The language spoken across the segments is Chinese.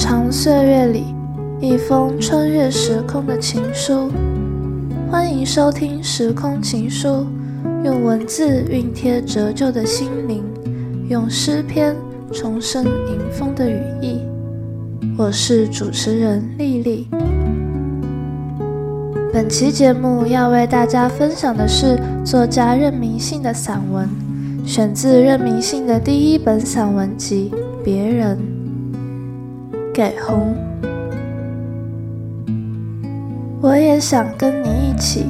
长岁月里，一封穿越时空的情书。欢迎收听《时空情书》，用文字熨贴折旧的心灵，用诗篇重生迎风的羽翼。我是主持人丽丽。本期节目要为大家分享的是作家任明信的散文，选自任明信的第一本散文集《别人》。给红，我也想跟你一起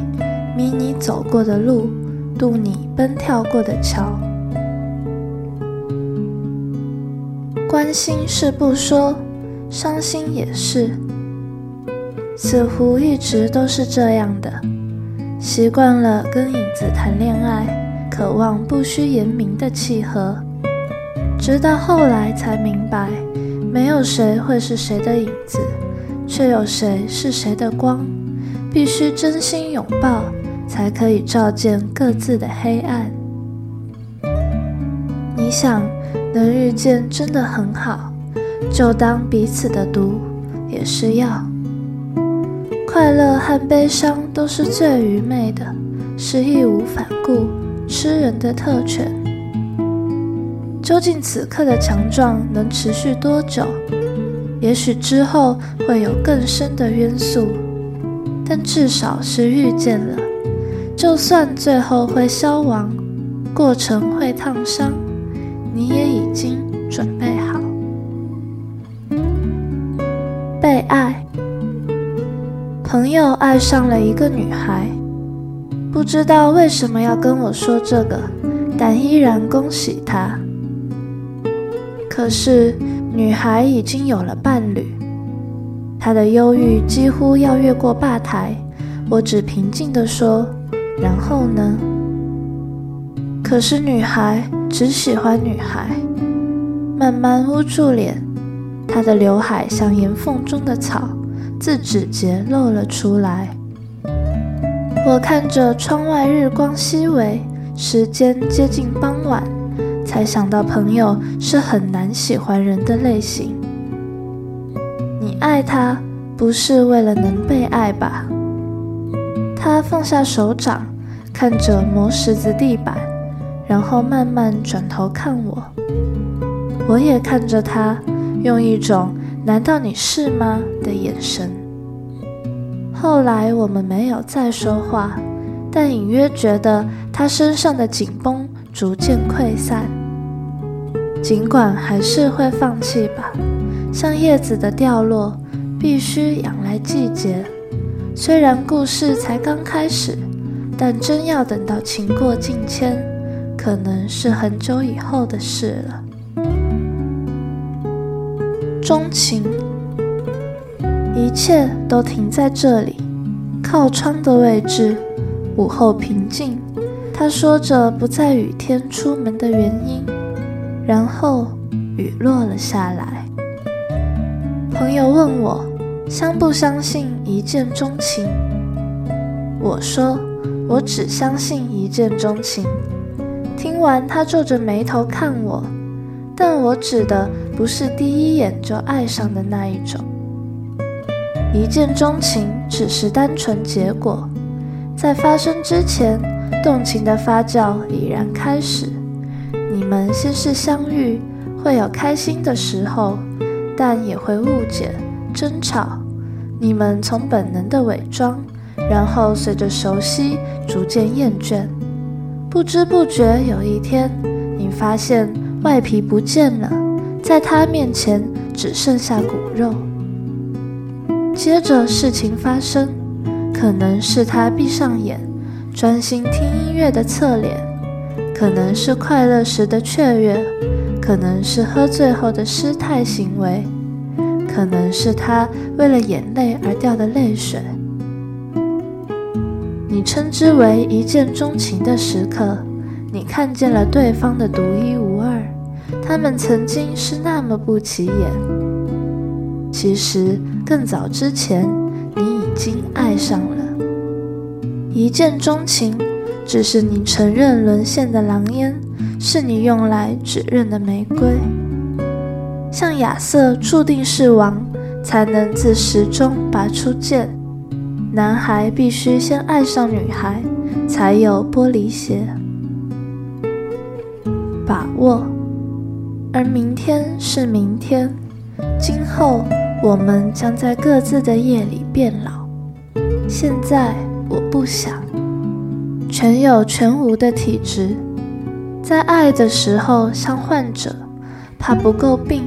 迷你走过的路，渡你奔跳过的桥。关心是不说，伤心也是，似乎一直都是这样的。习惯了跟影子谈恋爱，渴望不需言明的契合，直到后来才明白。没有谁会是谁的影子，却有谁是谁的光。必须真心拥抱，才可以照见各自的黑暗。你想，能遇见真的很好，就当彼此的毒也是药。快乐和悲伤都是最愚昧的，是义无反顾、吃人的特权。究竟此刻的强壮能持续多久？也许之后会有更深的约束，但至少是遇见了。就算最后会消亡，过程会烫伤，你也已经准备好。被爱，朋友爱上了一个女孩，不知道为什么要跟我说这个，但依然恭喜她。可是，女孩已经有了伴侣，她的忧郁几乎要越过吧台。我只平静地说：“然后呢？”可是女孩只喜欢女孩，慢慢捂住脸，她的刘海像岩缝中的草，自指节露了出来。我看着窗外日光熹微，时间接近傍晚。才想到，朋友是很难喜欢人的类型。你爱他，不是为了能被爱吧？他放下手掌，看着磨石子地板，然后慢慢转头看我。我也看着他，用一种“难道你是吗”的眼神。后来我们没有再说话，但隐约觉得他身上的紧绷逐渐溃散。尽管还是会放弃吧，像叶子的掉落，必须仰赖季节。虽然故事才刚开始，但真要等到情过境迁，可能是很久以后的事了。钟情，一切都停在这里，靠窗的位置。午后平静，他说着不在雨天出门的原因。然后雨落了下来。朋友问我相不相信一见钟情，我说我只相信一见钟情。听完，他皱着眉头看我，但我指的不是第一眼就爱上的那一种。一见钟情只是单纯结果，在发生之前，动情的发酵已然开始。你们先是相遇，会有开心的时候，但也会误解、争吵。你们从本能的伪装，然后随着熟悉逐渐厌倦。不知不觉，有一天，你发现外皮不见了，在他面前只剩下骨肉。接着事情发生，可能是他闭上眼，专心听音乐的侧脸。可能是快乐时的雀跃，可能是喝醉后的失态行为，可能是他为了眼泪而掉的泪水。你称之为一见钟情的时刻，你看见了对方的独一无二，他们曾经是那么不起眼。其实更早之前，你已经爱上了。一见钟情。只是你承认沦陷的狼烟，是你用来指认的玫瑰。像亚瑟注定是王，才能自石中拔出剑。男孩必须先爱上女孩，才有玻璃鞋。把握，而明天是明天，今后我们将在各自的夜里变老。现在我不想。全有全无的体质，在爱的时候像患者，怕不够病，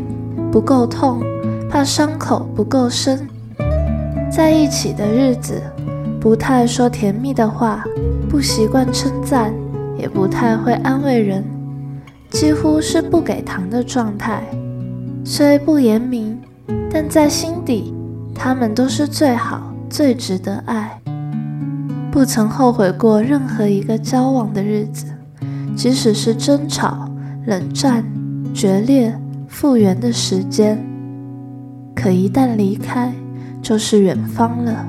不够痛，怕伤口不够深。在一起的日子，不太说甜蜜的话，不习惯称赞，也不太会安慰人，几乎是不给糖的状态。虽不言明，但在心底，他们都是最好、最值得爱。不曾后悔过任何一个交往的日子，即使是争吵、冷战、决裂、复原的时间。可一旦离开，就是远方了。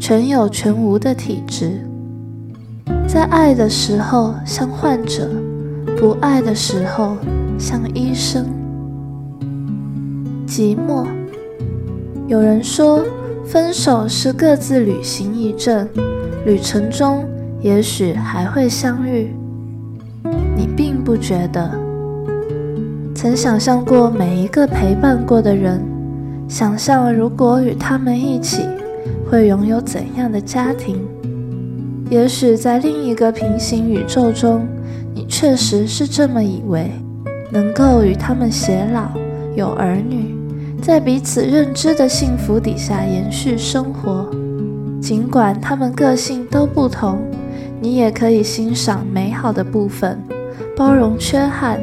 全有全无的体质，在爱的时候像患者，不爱的时候像医生。寂寞。有人说，分手是各自旅行一阵。旅程中，也许还会相遇。你并不觉得？曾想象过每一个陪伴过的人，想象如果与他们一起，会拥有怎样的家庭？也许在另一个平行宇宙中，你确实是这么以为，能够与他们偕老，有儿女，在彼此认知的幸福底下延续生活。尽管他们个性都不同，你也可以欣赏美好的部分，包容缺憾，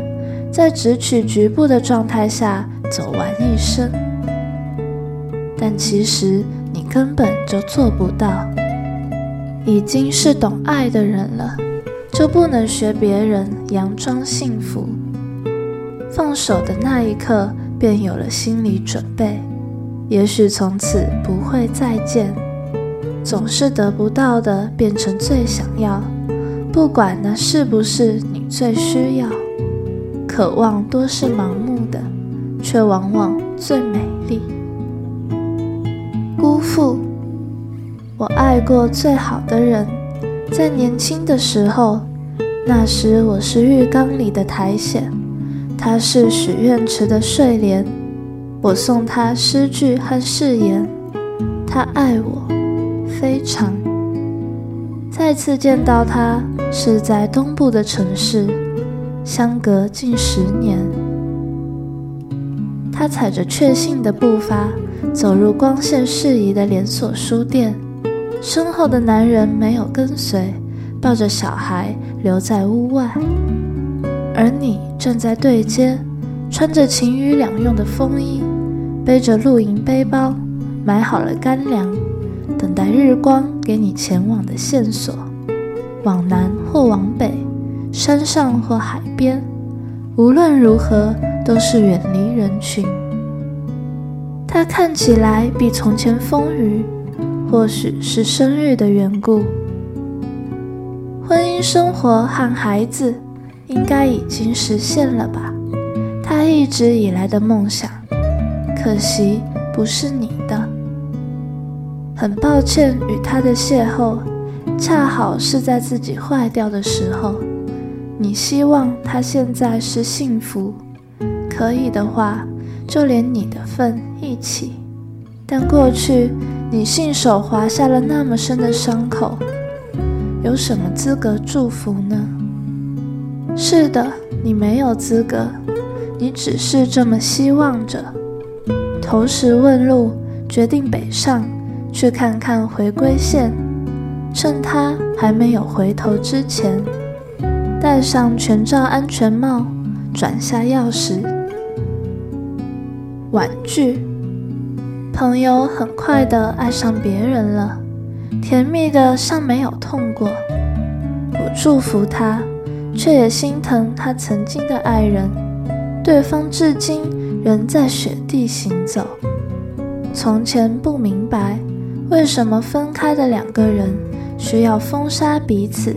在只取局部的状态下走完一生。但其实你根本就做不到。已经是懂爱的人了，就不能学别人佯装幸福。放手的那一刻，便有了心理准备，也许从此不会再见。总是得不到的变成最想要，不管那是不是你最需要。渴望多是盲目的，却往往最美丽。辜负，我爱过最好的人，在年轻的时候，那时我是浴缸里的苔藓，他是许愿池的睡莲，我送他诗句和誓言，他爱我。非常。再次见到他是在东部的城市，相隔近十年。他踩着确信的步伐走入光线适宜的连锁书店，身后的男人没有跟随，抱着小孩留在屋外，而你正在对街，穿着晴雨两用的风衣，背着露营背包，买好了干粮。等待日光给你前往的线索，往南或往北，山上或海边，无论如何都是远离人群。他看起来比从前丰腴，或许是生育的缘故。婚姻生活和孩子应该已经实现了吧？他一直以来的梦想，可惜不是你的。很抱歉与他的邂逅，恰好是在自己坏掉的时候。你希望他现在是幸福，可以的话，就连你的份一起。但过去你信手划下了那么深的伤口，有什么资格祝福呢？是的，你没有资格，你只是这么希望着。投石问路，决定北上。去看看回归线，趁他还没有回头之前，戴上全罩安全帽，转下钥匙。婉拒，朋友很快的爱上别人了，甜蜜的像没有痛过。我祝福他，却也心疼他曾经的爱人，对方至今仍在雪地行走。从前不明白。为什么分开的两个人需要封杀彼此？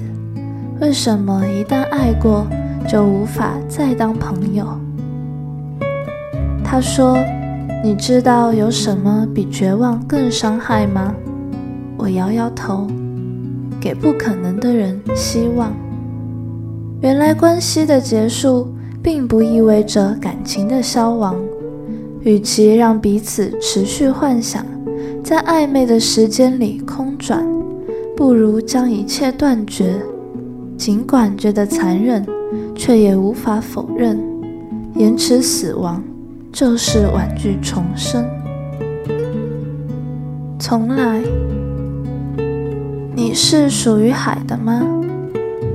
为什么一旦爱过就无法再当朋友？他说：“你知道有什么比绝望更伤害吗？”我摇摇头，给不可能的人希望。原来关系的结束，并不意味着感情的消亡。与其让彼此持续幻想，在暧昧的时间里空转，不如将一切断绝。尽管觉得残忍，却也无法否认，延迟死亡就是婉拒重生。从来，你是属于海的吗？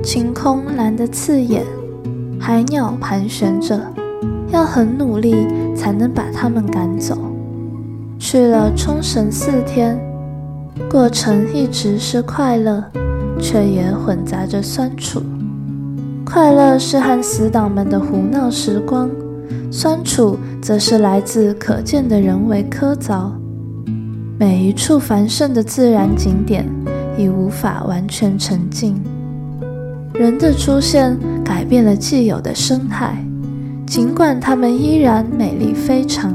晴空蓝得刺眼，海鸟盘旋着。要很努力才能把他们赶走。去了冲绳四天，过程一直是快乐，却也混杂着酸楚。快乐是和死党们的胡闹时光，酸楚则是来自可见的人为苛凿。每一处繁盛的自然景点已无法完全沉浸。人的出现改变了既有的生态。尽管它们依然美丽非常，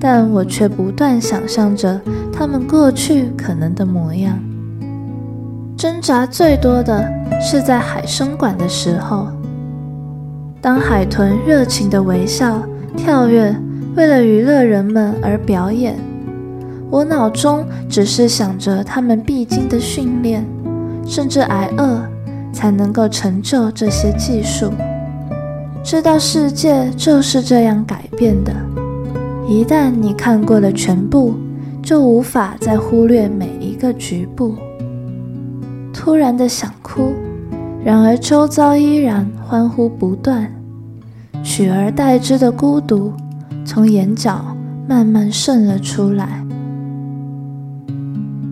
但我却不断想象着他们过去可能的模样。挣扎最多的是在海生馆的时候，当海豚热情地微笑、跳跃，为了娱乐人们而表演，我脑中只是想着他们必经的训练，甚至挨饿才能够成就这些技术。知道世界就是这样改变的。一旦你看过了全部，就无法再忽略每一个局部。突然的想哭，然而周遭依然欢呼不断。取而代之的孤独从眼角慢慢渗了出来。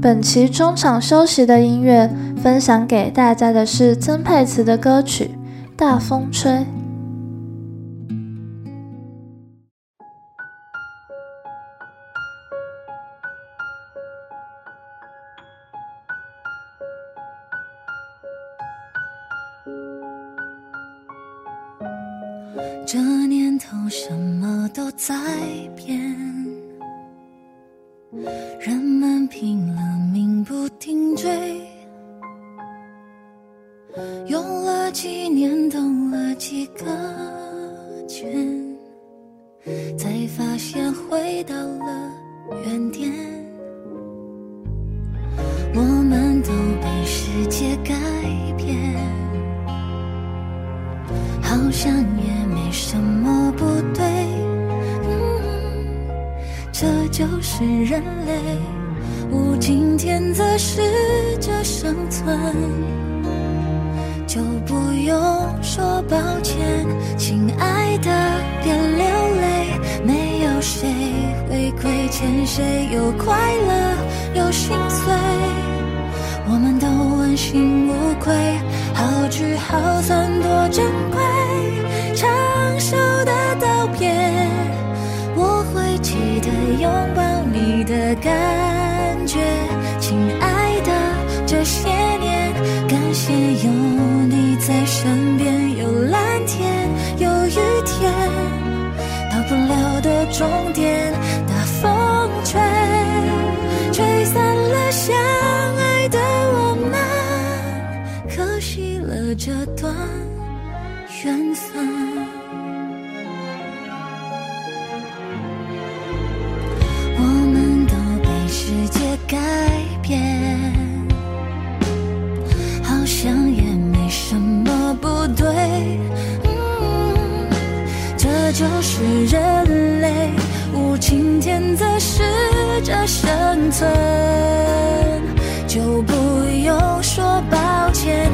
本期中场休息的音乐分享给大家的是曾沛慈的歌曲《大风吹》。这年头什么都在变，欠谁，有快乐，有心碎，我们都问心无愧，好聚好散多珍贵。长寿的道别，我会记得拥抱你的感觉，亲爱的，这些年感谢有你在身边，有蓝天，有雨天，到不了的终点，是人类，无情天择适者生存，就不用说抱歉，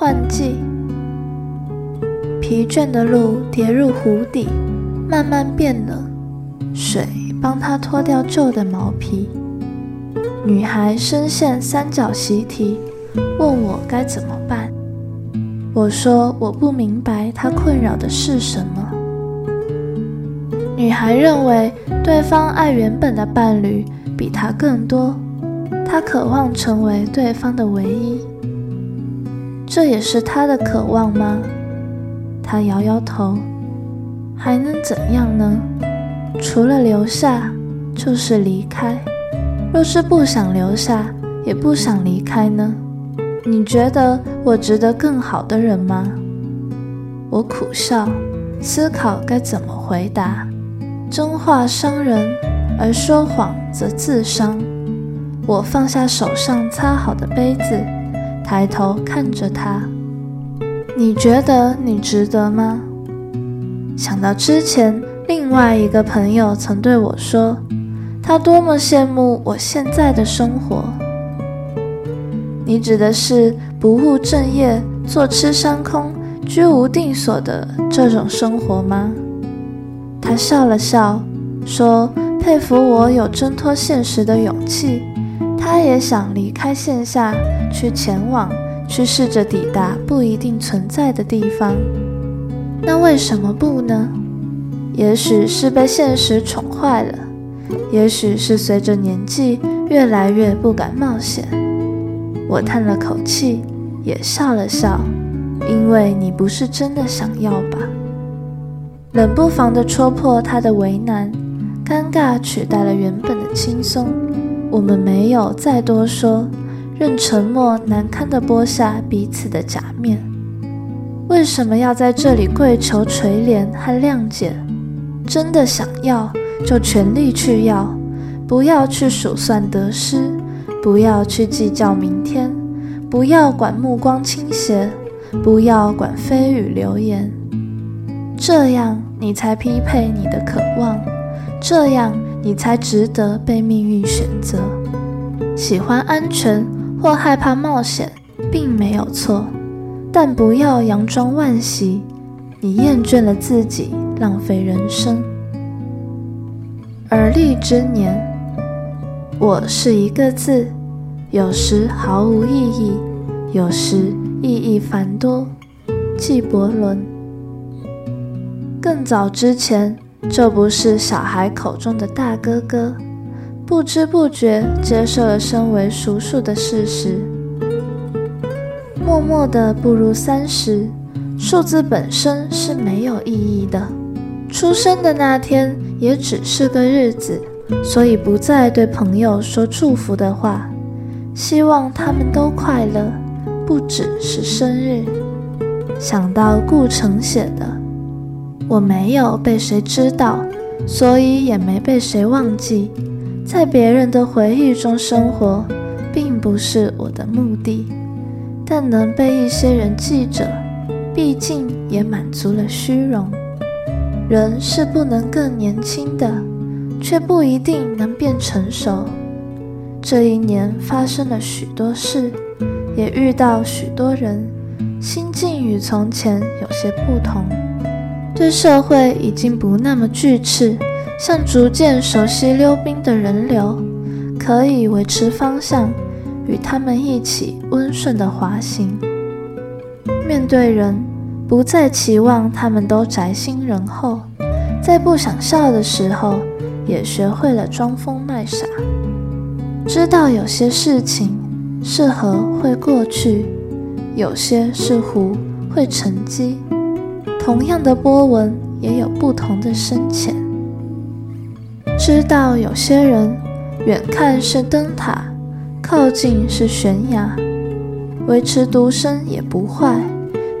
换季，疲倦的鹿跌入湖底，慢慢变冷。水帮它脱掉旧的毛皮。女孩深陷三角习题，问我该怎么办。我说我不明白她困扰的是什么。女孩认为对方爱原本的伴侣比她更多，她渴望成为对方的唯一。这也是他的渴望吗？他摇摇头，还能怎样呢？除了留下，就是离开。若是不想留下，也不想离开呢？你觉得我值得更好的人吗？我苦笑，思考该怎么回答。真话伤人，而说谎则自伤。我放下手上擦好的杯子。抬头看着他，你觉得你值得吗？想到之前另外一个朋友曾对我说，他多么羡慕我现在的生活。你指的是不务正业、坐吃山空、居无定所的这种生活吗？他笑了笑，说佩服我有挣脱现实的勇气。他也想离开线下。去前往，去试着抵达不一定存在的地方。那为什么不呢？也许是被现实宠坏了，也许是随着年纪越来越不敢冒险。我叹了口气，也笑了笑，因为你不是真的想要吧？冷不防地戳破他的为难，尴尬取代了原本的轻松。我们没有再多说。任沉默难堪地剥下彼此的假面。为什么要在这里跪求垂怜和谅解？真的想要，就全力去要，不要去数算得失，不要去计较明天，不要管目光倾斜，不要管蜚语流言。这样你才匹配你的渴望，这样你才值得被命运选择。喜欢安全。或害怕冒险，并没有错，但不要佯装惋惜。你厌倦了自己，浪费人生。而立之年，我是一个字，有时毫无意义，有时意义繁多。纪伯伦。更早之前，这不是小孩口中的大哥哥。不知不觉接受了身为叔叔的事实，默默的步入三十，数字本身是没有意义的。出生的那天也只是个日子，所以不再对朋友说祝福的话，希望他们都快乐，不只是生日。想到顾城写的：“我没有被谁知道，所以也没被谁忘记。”在别人的回忆中生活，并不是我的目的，但能被一些人记着，毕竟也满足了虚荣。人是不能更年轻的，却不一定能变成熟。这一年发生了许多事，也遇到许多人，心境与从前有些不同，对社会已经不那么拒斥。像逐渐熟悉溜冰的人流，可以维持方向，与他们一起温顺地滑行。面对人，不再期望他们都宅心仁厚，在不想笑的时候，也学会了装疯卖傻。知道有些事情是河会过去，有些是湖会沉积，同样的波纹也有不同的深浅。知道有些人远看是灯塔，靠近是悬崖。维持独身也不坏，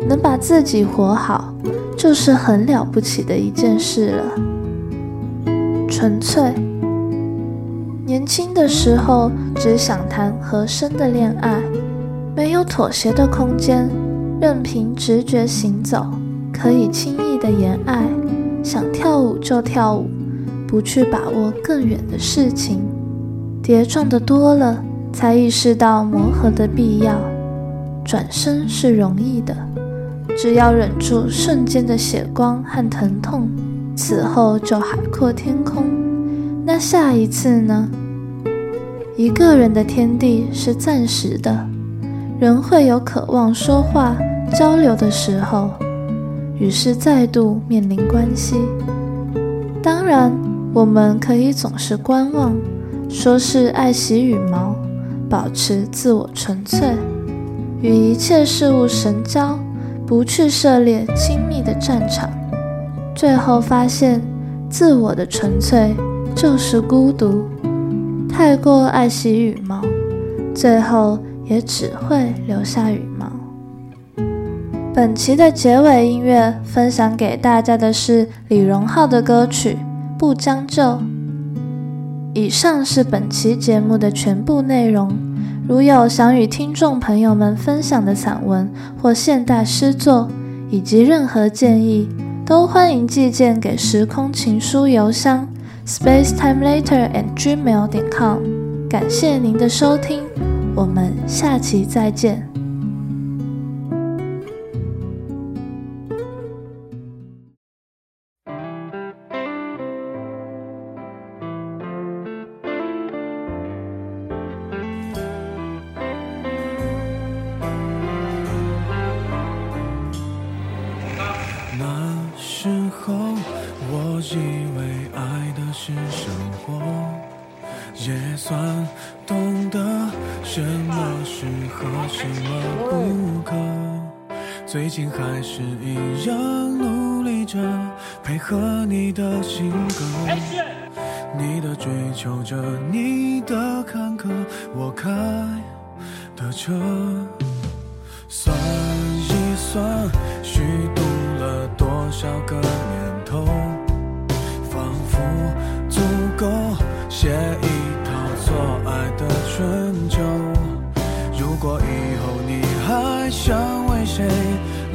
能把自己活好，就是很了不起的一件事了。纯粹，年轻的时候只想谈合身的恋爱，没有妥协的空间，任凭直觉行走，可以轻易的言爱，想跳舞就跳舞，不去把握更远的事情。跌撞的多了，才意识到磨合的必要。转身是容易的，只要忍住瞬间的血光和疼痛，此后就海阔天空。那下一次呢？一个人的天地是暂时的，人会有渴望说话交流的时候，于是再度面临关系。当然，我们可以总是观望，说是爱惜羽毛，保持自我纯粹。与一切事物神交，不去涉猎亲密的战场，最后发现自我的纯粹就是孤独。太过爱惜羽毛，最后也只会留下羽毛。本期的结尾音乐分享给大家的是李荣浩的歌曲《不将就》。以上是本期节目的全部内容。如有想与听众朋友们分享的散文或现代诗作，以及任何建议，都欢迎寄件给时空情书邮箱 spacetimelater@gmail.com。感谢您的收听，我们下期再见。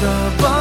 选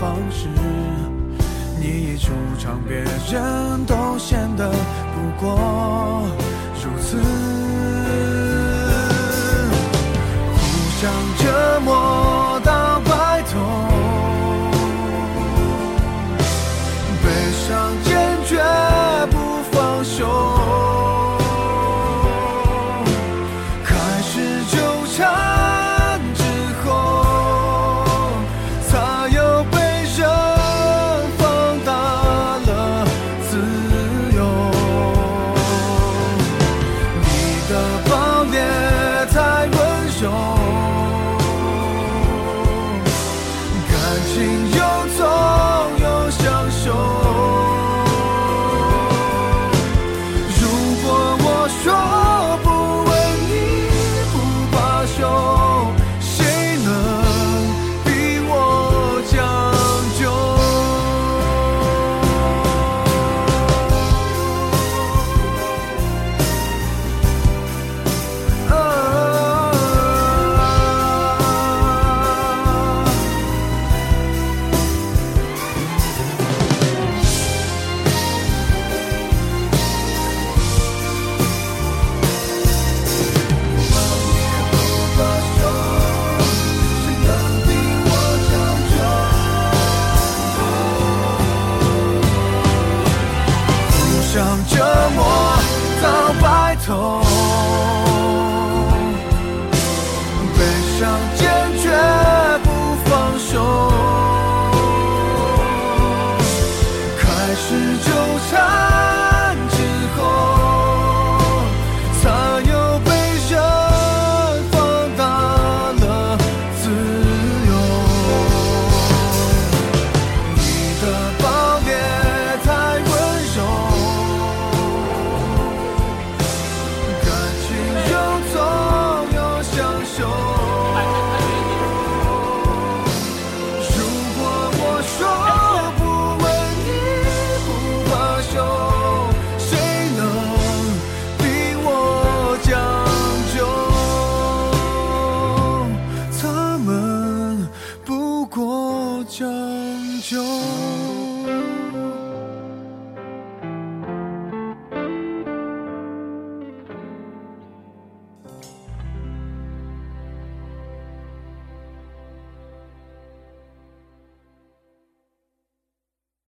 方式，你一出场，别人都显得不过。